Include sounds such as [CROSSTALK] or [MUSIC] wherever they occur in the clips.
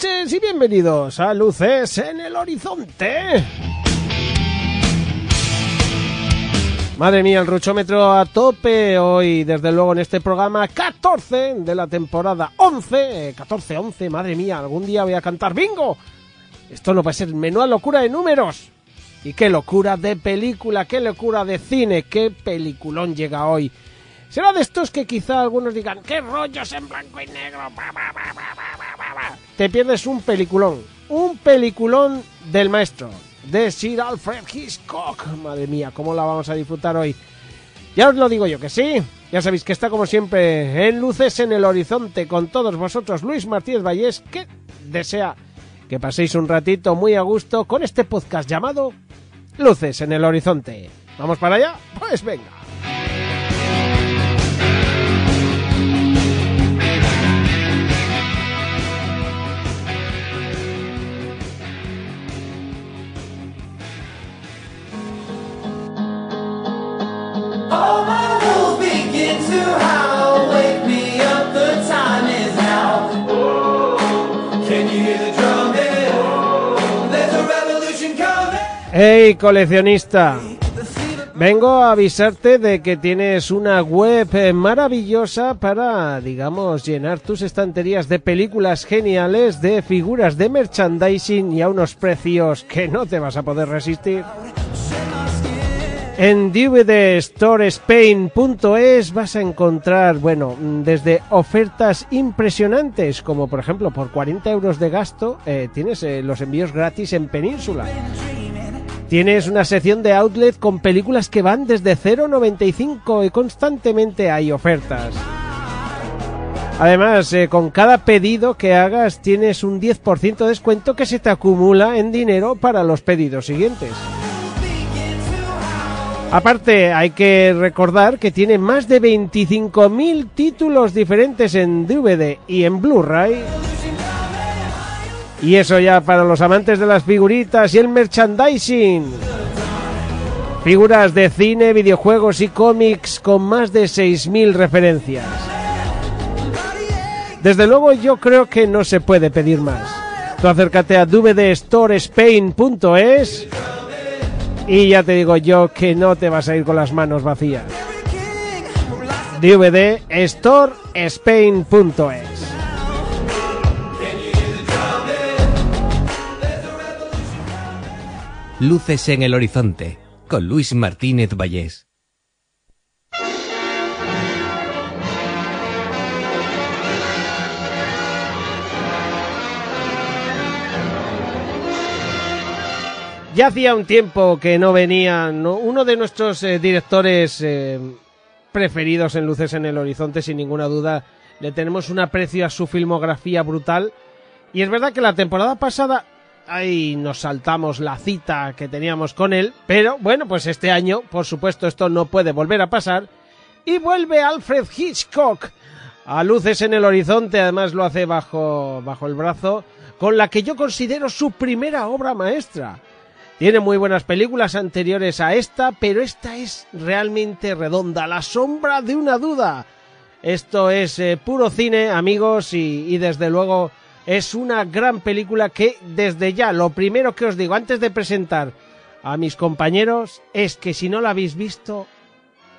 Y bienvenidos a Luces en el Horizonte. Madre mía, el ruchómetro a tope hoy, desde luego en este programa 14 de la temporada 11, 14-11, madre mía, algún día voy a cantar bingo. Esto no puede ser menuda locura de números. Y qué locura de película, qué locura de cine, qué peliculón llega hoy. Será de estos que quizá algunos digan, qué rollos en blanco y negro. Ba, ba, ba, ba, ba, ba, ba". Te pierdes un peliculón, un peliculón del maestro, de Sir Alfred Hitchcock. Madre mía, cómo la vamos a disfrutar hoy. Ya os lo digo yo que sí. Ya sabéis que está como siempre en luces en el horizonte con todos vosotros Luis Martínez Vallés que desea que paséis un ratito muy a gusto con este podcast llamado Luces en el horizonte. ¿Vamos para allá? Pues venga. ¡Hey, coleccionista! Vengo a avisarte de que tienes una web eh, maravillosa para, digamos, llenar tus estanterías de películas geniales, de figuras de merchandising y a unos precios que no te vas a poder resistir. En dvdstorespain.es vas a encontrar, bueno, desde ofertas impresionantes, como por ejemplo por 40 euros de gasto eh, tienes eh, los envíos gratis en Península. Tienes una sección de outlet con películas que van desde 0,95 y constantemente hay ofertas. Además, eh, con cada pedido que hagas tienes un 10% de descuento que se te acumula en dinero para los pedidos siguientes. Aparte, hay que recordar que tiene más de 25.000 títulos diferentes en DVD y en Blu-ray. Y eso ya para los amantes de las figuritas y el merchandising. Figuras de cine, videojuegos y cómics con más de 6.000 referencias. Desde luego yo creo que no se puede pedir más. Tú acércate a dvdstorespain.es y ya te digo yo que no te vas a ir con las manos vacías. dvdstorespain.es Luces en el horizonte con Luis Martínez Vallés. Ya hacía un tiempo que no venía ¿no? uno de nuestros eh, directores eh, preferidos en Luces en el Horizonte, sin ninguna duda. Le tenemos un aprecio a su filmografía brutal. Y es verdad que la temporada pasada ahí nos saltamos la cita que teníamos con él. Pero bueno, pues este año, por supuesto, esto no puede volver a pasar. Y vuelve Alfred Hitchcock a Luces en el Horizonte. Además lo hace bajo, bajo el brazo. Con la que yo considero su primera obra maestra. Tiene muy buenas películas anteriores a esta, pero esta es realmente redonda, la sombra de una duda. Esto es eh, puro cine, amigos, y, y desde luego es una gran película que desde ya, lo primero que os digo antes de presentar a mis compañeros es que si no la habéis visto,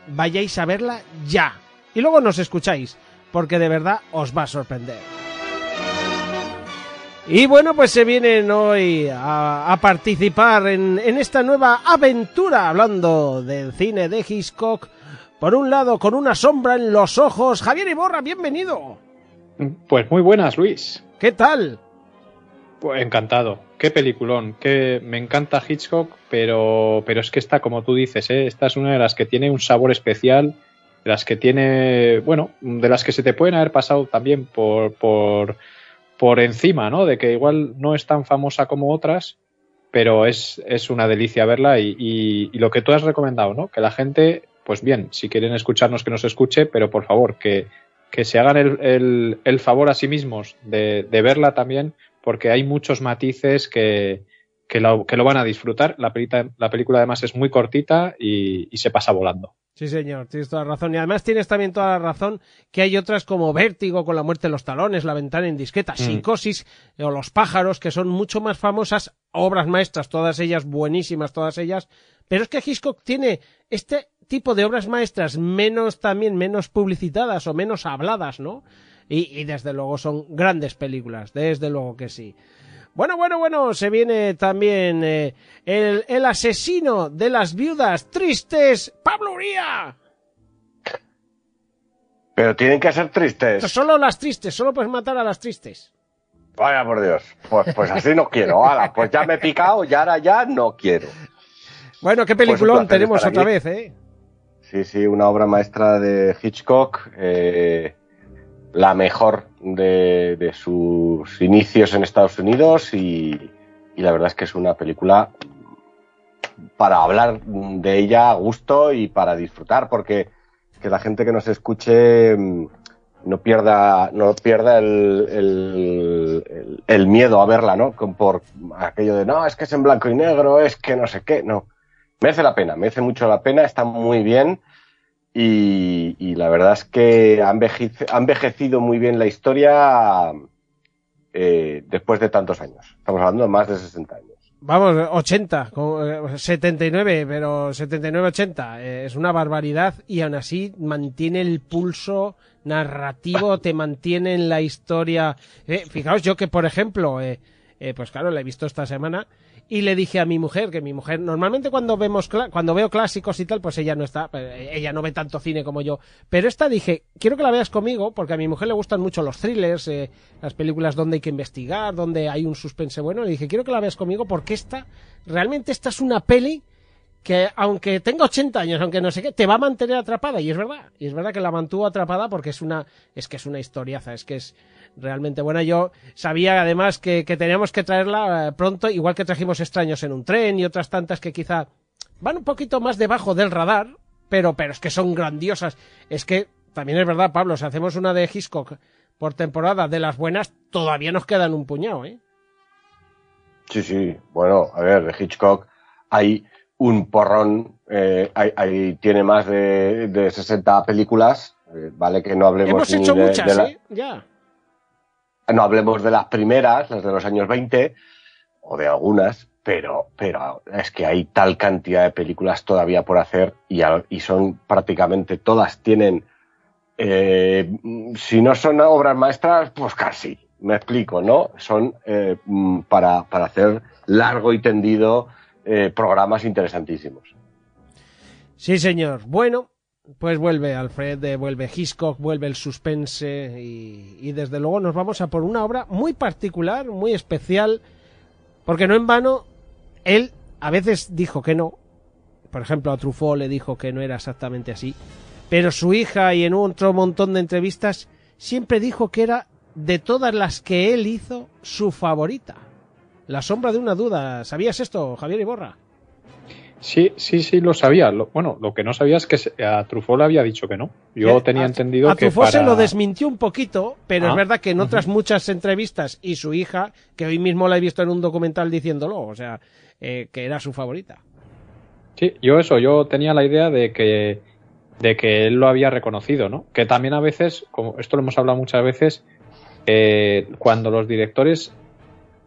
vayáis a verla ya. Y luego nos escucháis, porque de verdad os va a sorprender. Y bueno, pues se vienen hoy a, participar en, en esta nueva aventura, hablando del cine de Hitchcock. Por un lado, con una sombra en los ojos. Javier Iborra, bienvenido. Pues muy buenas, Luis. ¿Qué tal? Pues encantado. Qué peliculón. Que me encanta Hitchcock, pero, pero es que esta, como tú dices, ¿eh? esta es una de las que tiene un sabor especial, de las que tiene, bueno, de las que se te pueden haber pasado también por, por, por encima, ¿no? De que igual no es tan famosa como otras, pero es, es una delicia verla y, y, y lo que tú has recomendado, ¿no? Que la gente, pues bien, si quieren escucharnos, que nos escuche, pero por favor, que, que se hagan el, el, el favor a sí mismos de, de, verla también, porque hay muchos matices que, que, lo, que lo van a disfrutar. La, pelita, la película además es muy cortita y, y se pasa volando. Sí, señor, tienes toda la razón. Y además tienes también toda la razón que hay otras como Vértigo con la muerte de los talones, La ventana indiscreta, mm. Psicosis o Los pájaros, que son mucho más famosas, obras maestras, todas ellas buenísimas, todas ellas. Pero es que Hitchcock tiene este tipo de obras maestras menos también menos publicitadas o menos habladas, ¿no? Y, y desde luego son grandes películas, desde luego que sí. Bueno, bueno, bueno, se viene también eh, el, el, asesino de las viudas tristes, Pablo Uría. Pero tienen que ser tristes. Solo las tristes, solo puedes matar a las tristes. Vaya por Dios, pues, pues así no quiero. Ahora, pues ya me he picado y ahora ya no quiero. Bueno, qué peliculón pues tenemos otra aquí. vez, ¿eh? Sí, sí, una obra maestra de Hitchcock. Eh, la mejor de, sus inicios en Estados Unidos y, la verdad es que es una película para hablar de ella a gusto y para disfrutar porque que la gente que nos escuche mm, no pierda no pierda el, el miedo a verla no por aquello de no es que es en blanco y negro es que no sé qué no. Merece la pena merece mucho la pena está muy bien y, y, la verdad es que ha envejecido, ha envejecido muy bien la historia eh, después de tantos años. Estamos hablando de más de 60 años. Vamos, 80, 79, pero 79-80 eh, es una barbaridad y aún así mantiene el pulso narrativo, te mantiene en la historia. Eh, fijaos yo que, por ejemplo, eh, eh, pues claro, la he visto esta semana y le dije a mi mujer, que mi mujer, normalmente cuando vemos, cuando veo clásicos y tal, pues ella no está, eh, ella no ve tanto cine como yo. Pero esta dije, quiero que la veas conmigo, porque a mi mujer le gustan mucho los thrillers, eh, las películas donde hay que investigar, donde hay un suspense bueno. Le dije, quiero que la veas conmigo porque esta, realmente esta es una peli que aunque tenga 80 años, aunque no sé qué, te va a mantener atrapada. Y es verdad, y es verdad que la mantuvo atrapada porque es una, es que es una historiaza, es que es, realmente buena. Yo sabía además que, que teníamos que traerla eh, pronto, igual que trajimos extraños en un tren y otras tantas que quizá van un poquito más debajo del radar, pero, pero es que son grandiosas. Es que también es verdad, Pablo, si hacemos una de Hitchcock por temporada de las buenas, todavía nos quedan un puñado, ¿eh? Sí, sí. Bueno, a ver, de Hitchcock hay un porrón, eh, hay, tiene más de, de 60 películas, eh, vale que no hablemos Hemos hecho de, muchas, de la... ¿eh? Ya no hablemos de las primeras, las de los años 20, o de algunas, pero, pero es que hay tal cantidad de películas todavía por hacer y, y son prácticamente todas tienen, eh, si no son obras maestras, pues casi, me explico, ¿no? Son eh, para, para hacer largo y tendido eh, programas interesantísimos. Sí, señor. Bueno, pues vuelve Alfred, vuelve Hitchcock, vuelve el suspense y, y, desde luego nos vamos a por una obra muy particular, muy especial, porque no en vano él a veces dijo que no, por ejemplo a Truffaut le dijo que no era exactamente así, pero su hija y en otro montón de entrevistas siempre dijo que era de todas las que él hizo su favorita. La sombra de una duda. ¿Sabías esto, Javier Iborra? Sí, sí, sí, lo sabía. Lo, bueno, lo que no sabía es que a Truffaut le había dicho que no. Yo a, tenía entendido a que. A Truffaut para... se lo desmintió un poquito, pero ah, es verdad que en otras uh -huh. muchas entrevistas y su hija, que hoy mismo la he visto en un documental diciéndolo, o sea, eh, que era su favorita. Sí, yo eso, yo tenía la idea de que, de que él lo había reconocido, ¿no? Que también a veces, como esto lo hemos hablado muchas veces, eh, cuando los directores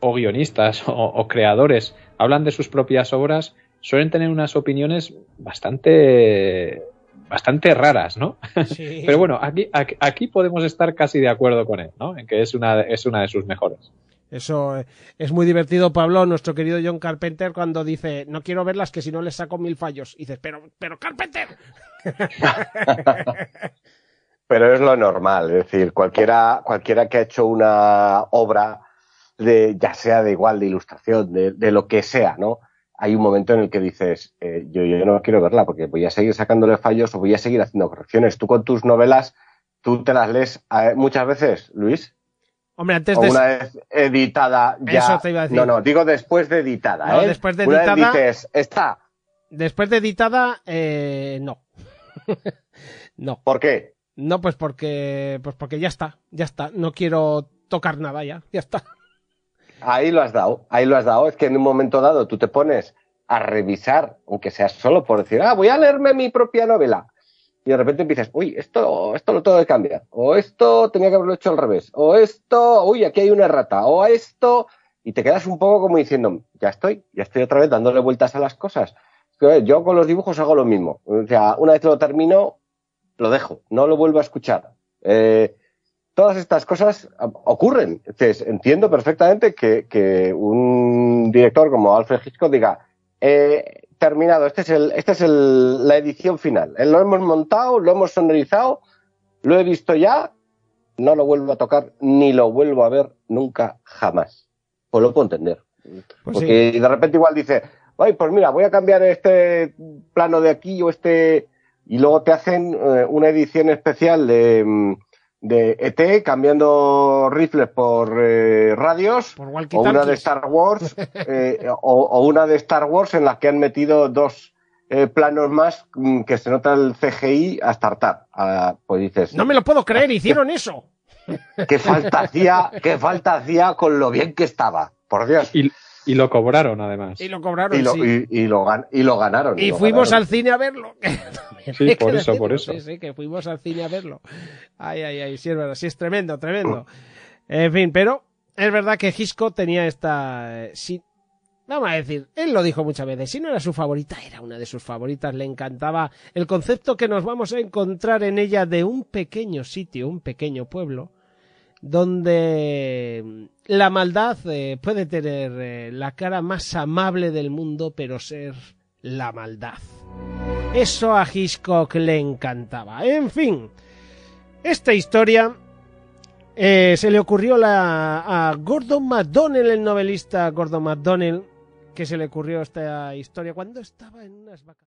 o guionistas [LAUGHS] o, o creadores hablan de sus propias obras, suelen tener unas opiniones bastante bastante raras, ¿no? Sí. [LAUGHS] Pero bueno, aquí, aquí, aquí, podemos estar casi de acuerdo con él, ¿no? En que es una, es una de sus mejores. Eso eh, es muy divertido, Pablo, nuestro querido John Carpenter, cuando dice, no quiero verlas que si no les saco mil fallos. Y dices, pero, pero Carpenter. [LAUGHS] Pero es lo normal, es decir, cualquiera, cualquiera que ha hecho una obra de, ya sea de igual, de ilustración, de, de lo que sea, ¿no? Hay un momento en el que dices, eh, yo, yo no quiero verla porque voy a seguir sacándole fallos o voy a seguir haciendo correcciones. Tú con tus novelas, tú te las lees eh, muchas veces, Luis, Hombre, antes de... una vez editada ya. Eso te iba a decir. No, no, digo después de editada, No, ¿eh? después de Una vez editada- dices, está. Después de editada, eh, no. [LAUGHS] no. ¿Por qué? No, pues porque, pues porque ya está, ya está. No quiero tocar nada ya, ya está. Ahí lo has dado, ahí lo has dado. Es que en un momento dado tú te pones a revisar, aunque sea solo por decir, ah, voy a leerme mi propia novela. Y de repente empiezas, uy, esto, esto lo tengo que cambiar. O esto tenía que haberlo hecho al revés. O esto, uy, aquí hay una rata. O esto. Y te quedas un poco como diciendo, ya estoy, ya estoy otra vez dándole vueltas a las cosas. Yo con los dibujos hago lo mismo. O sea, una vez lo termino, lo dejo, no lo vuelvo a escuchar. Eh, todas estas cosas ah, ocurren. Entonces, entiendo perfectamente que, que un director como Alfred Hitchcock diga, eh, terminado, este es, el, este es el, la edición final. Eh, Lo hemos montado, lo hemos sonorizado, lo he visto ya, no lo vuelvo a tocar ni lo vuelvo a ver nunca jamás. Pues lo puedo entender. Pues Porque de repente igual dice, ay, pues mira, voy a cambiar este plano de aquí o este... Y luego te hacen eh, una edición especial de, mm, de ET cambiando rifles por eh, radios Por o una de. Star Wars [LAUGHS] eh, o, o una de Star Wars en las que han metido dos eh, planos más mm, que se nota el CGI hasta hartar. Ah, pues dices, No me lo puedo creer, [LAUGHS] hicieron eso. qué falta hacía, qué falta hacía con lo bien que estaba. Por Dios. Y, y lo cobraron, además. Y lo cobraron, Y lo, sí. y, y lo, gan- y lo ganaron. Y lo fuimos ganaron. al cine a verlo. [LAUGHS] Sí, por eso, por eso. Sí, sí, que fuimos al cine a verlo. Ay, ay, ay, sí es verdad, sí es tremendo, tremendo. En fin, pero es verdad que Hitchcock tenía esta... eh, sí, vamos a decir, él lo dijo muchas veces, si no era su favorita, era una de sus favoritas, le encantaba el concepto que nos vamos a encontrar en ella de un pequeño sitio, un pequeño pueblo, donde la maldad eh, puede tener eh, la cara más amable del mundo, pero ser la maldad. Eso a Hitchcock le encantaba. En fin, esta historia eh, se le ocurrió a Gordon MacDonnell, el novelista Gordon MacDonnell, que se le ocurrió esta historia cuando estaba en unas vacaciones.